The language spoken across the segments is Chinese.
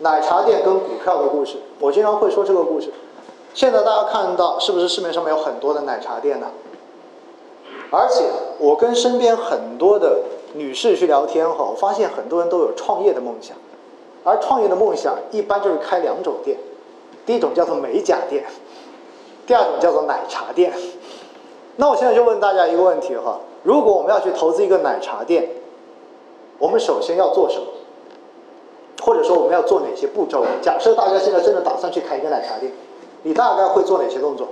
奶茶店跟股票的故事，我经常会说这个故事。现在大家看到是不是市面上面有很多的奶茶店呢？而且我跟身边很多的女士去聊天哈，我发现很多人都有创业的梦想，而创业的梦想一般就是开两种店，第一种叫做美甲店，第二种叫做奶茶店。那我现在就问大家一个问题哈，如果我们要去投资一个奶茶店，我们首先要做什么？或者说我们要做哪些步骤？假设大家现在真的打算去开一个奶茶店，你大概会做哪些动作？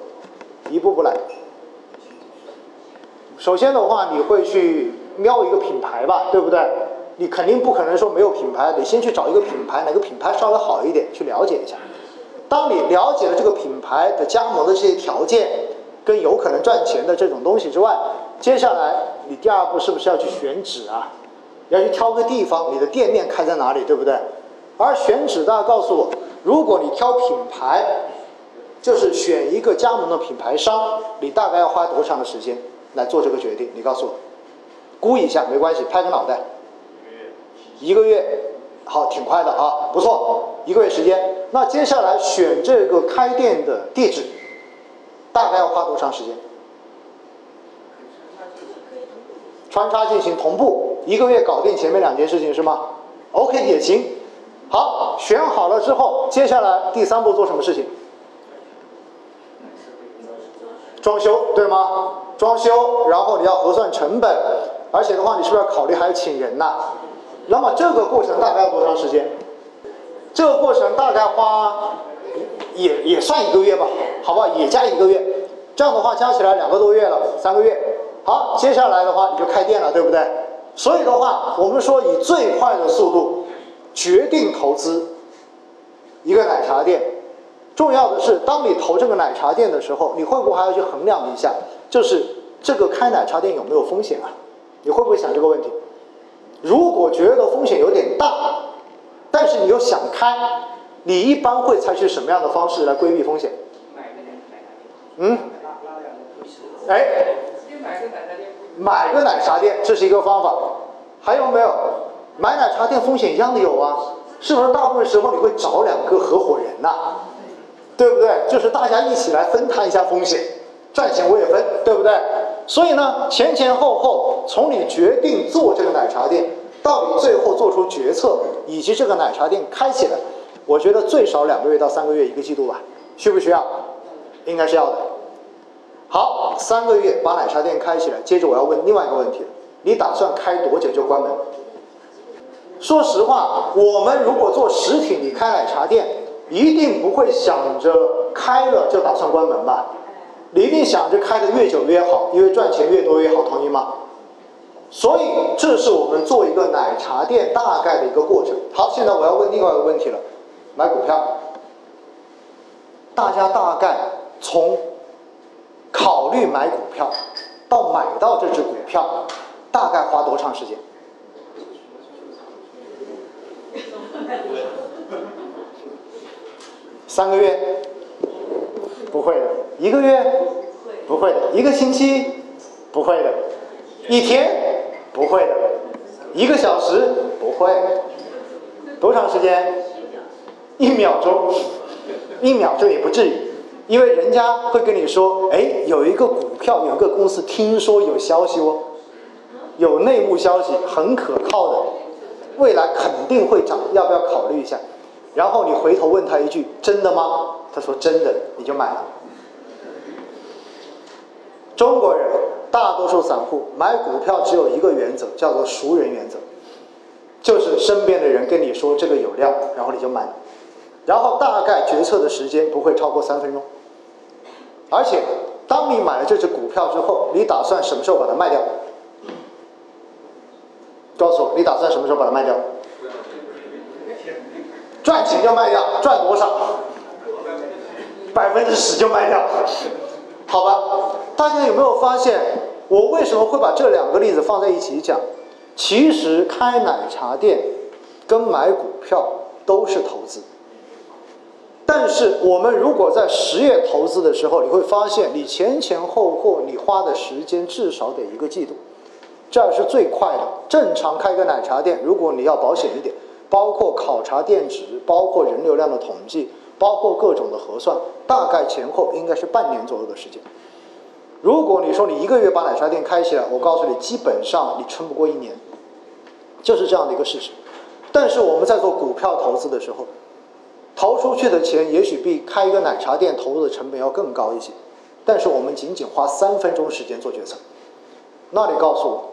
一步步来。首先的话，你会去瞄一个品牌吧，对不对？你肯定不可能说没有品牌，得先去找一个品牌，哪个品牌稍微好一点，去了解一下。当你了解了这个品牌的加盟的这些条件，跟有可能赚钱的这种东西之外，接下来你第二步是不是要去选址啊？要去挑个地方，你的店面开在哪里，对不对？而选址，大家告诉我，如果你挑品牌，就是选一个加盟的品牌商，你大概要花多长的时间来做这个决定？你告诉我，估一下没关系，拍个脑袋。一个月，好，挺快的啊，不错，一个月时间。那接下来选这个开店的地址，大概要花多长时间？穿插进行同步，一个月搞定前面两件事情是吗？OK 也行。好，选好了之后，接下来第三步做什么事情？装修对吗？装修，然后你要核算成本，而且的话，你是不是要考虑还要请人呐？那么这个过程大概要多长时间？这个过程大概花也也算一个月吧，好不好？也加一个月，这样的话加起来两个多月了，三个月。好，接下来的话你就开店了，对不对？所以的话，我们说以最快的速度决定投资一个奶茶店。重要的是，当你投这个奶茶店的时候，你会不会还要去衡量一下，就是这个开奶茶店有没有风险啊？你会不会想这个问题？如果觉得风险有点大，但是你又想开，你一般会采取什么样的方式来规避风险？嗯？哎？买个奶茶店，这是一个方法。还有没有？买奶茶店风险一样的有啊，是不是？大部分时候你会找两个合伙人呐，对不对？就是大家一起来分摊一下风险，赚钱我也分，对不对？所以呢，前前后后，从你决定做这个奶茶店，到你最后做出决策，以及这个奶茶店开起来，我觉得最少两个月到三个月，一个季度吧，需不需要？应该是要的。好，三个月把奶茶店开起来。接着我要问另外一个问题：你打算开多久就关门？说实话，我们如果做实体，你开奶茶店，一定不会想着开了就打算关门吧？你一定想着开的越久越好，因为赚钱越多越好，同意吗？所以这是我们做一个奶茶店大概的一个过程。好，现在我要问另外一个问题了：买股票，大家大概从。考虑买股票，到买到这只股票，大概花多长时间？三个月？不会的。一个月？不会的。一个星期？不会的。一天？不会的。一个小时？不会。多长时间？一秒钟？一秒钟也不至于。因为人家会跟你说，哎，有一个股票，有个公司，听说有消息哦，有内幕消息，很可靠的，未来肯定会涨，要不要考虑一下？然后你回头问他一句，真的吗？他说真的，你就买了。中国人大多数散户买股票只有一个原则，叫做熟人原则，就是身边的人跟你说这个有料，然后你就买。然后大概决策的时间不会超过三分钟，而且当你买了这只股票之后，你打算什么时候把它卖掉？告诉我，你打算什么时候把它卖掉？赚钱就卖掉，赚多少？百分之十就卖掉，好吧？大家有没有发现，我为什么会把这两个例子放在一起讲？其实开奶茶店跟买股票都是投资。但是我们如果在实业投资的时候，你会发现你前前后后你花的时间至少得一个季度，这样是最快的。正常开个奶茶店，如果你要保险一点，包括考察店址，包括人流量的统计，包括各种的核算，大概前后应该是半年左右的时间。如果你说你一个月把奶茶店开起来，我告诉你，基本上你撑不过一年，就是这样的一个事实。但是我们在做股票投资的时候，投出去的钱也许比开一个奶茶店投入的成本要更高一些，但是我们仅仅花三分钟时间做决策。那你告诉我，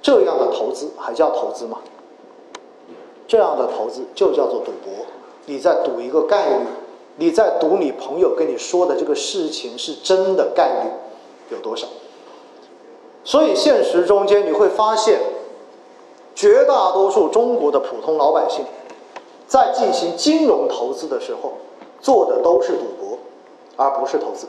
这样的投资还叫投资吗？这样的投资就叫做赌博，你在赌一个概率，你在赌你朋友跟你说的这个事情是真的概率有多少？所以现实中间你会发现，绝大多数中国的普通老百姓，在进行金融投资的时候，做的都是赌博，而不是投资。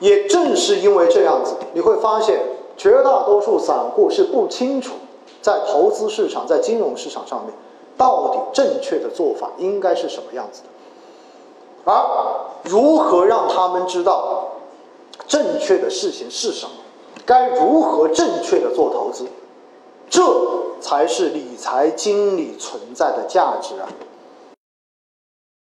也正是因为这样子，你会发现绝大多数散户是不清楚在投资市场、在金融市场上面到底正确的做法应该是什么样子的，而如何让他们知道正确的事情是什么，该如何正确的做投资，这才是理财经理存在的价值啊！